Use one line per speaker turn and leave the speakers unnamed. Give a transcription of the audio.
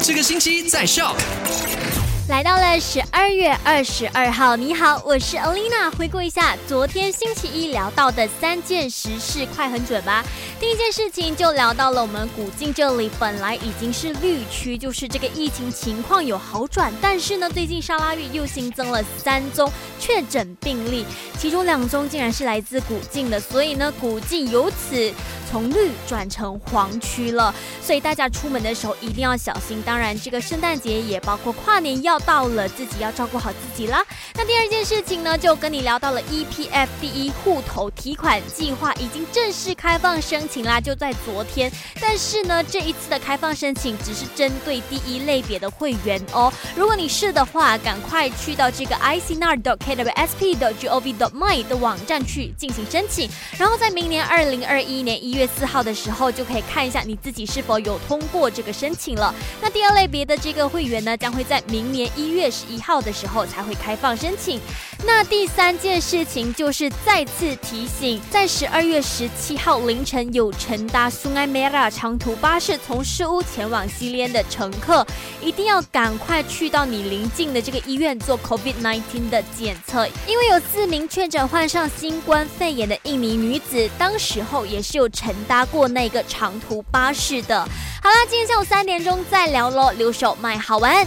这个星期在笑。
来到了十二月二十二号，你好，我是 Olina。回顾一下昨天星期一聊到的三件时事，快很准吧？第一件事情就聊到了我们古晋这里本来已经是绿区，就是这个疫情情况有好转，但是呢，最近沙拉越又新增了三宗确诊病例，其中两宗竟然是来自古晋的，所以呢，古晋由此。从绿转成黄区了，所以大家出门的时候一定要小心。当然，这个圣诞节也包括跨年要到了，自己要照顾好自己啦。那第二件事情呢，就跟你聊到了 EPF 第一户头提款计划已经正式开放申请啦，就在昨天。但是呢，这一次的开放申请只是针对第一类别的会员哦。如果你是的话，赶快去到这个 icnar.kwsp.gov.my 的网站去进行申请，然后在明年二零二一年一。月四号的时候就可以看一下你自己是否有通过这个申请了。那第二类别的这个会员呢，将会在明年一月十一号的时候才会开放申请。那第三件事情就是再次提醒，在十二月十七号凌晨有乘搭苏埃梅拉长途巴士从市屋前往西连的乘客，一定要赶快去到你邻近的这个医院做 COVID-19 的检测，因为有四名确诊患上新冠肺炎的印尼女子，当时候也是有乘搭过那个长途巴士的。好啦，今天下午三点钟再聊喽，留守卖好玩。